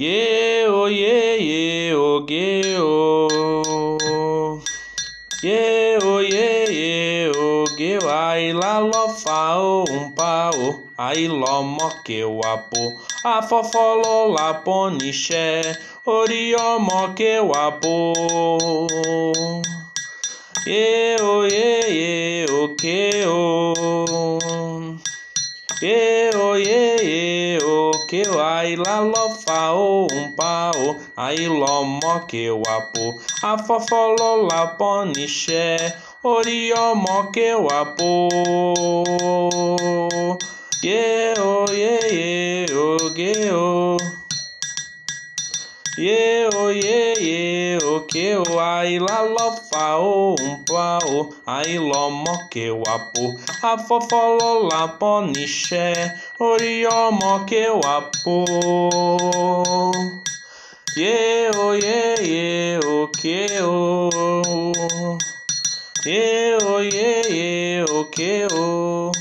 Ye o ye ye o ge o. Ye o ye ye o ge ai la lo fa o um pa o ai lo mo ke wa po a fo fo lo la po ni she o mo ke wa po. Ye o ye ye o ke o. Ye o ye ye o que o ai la lo fa o um pa o ai lo o apo a fo fo lo la mo que o apo ye Ye o ye ye o que o ai la lo fa o um pa o ai lo mo que o apo a fo fo lo la po ori o mo que o apo Ye o ye ye o que o Ye o ye ye o que o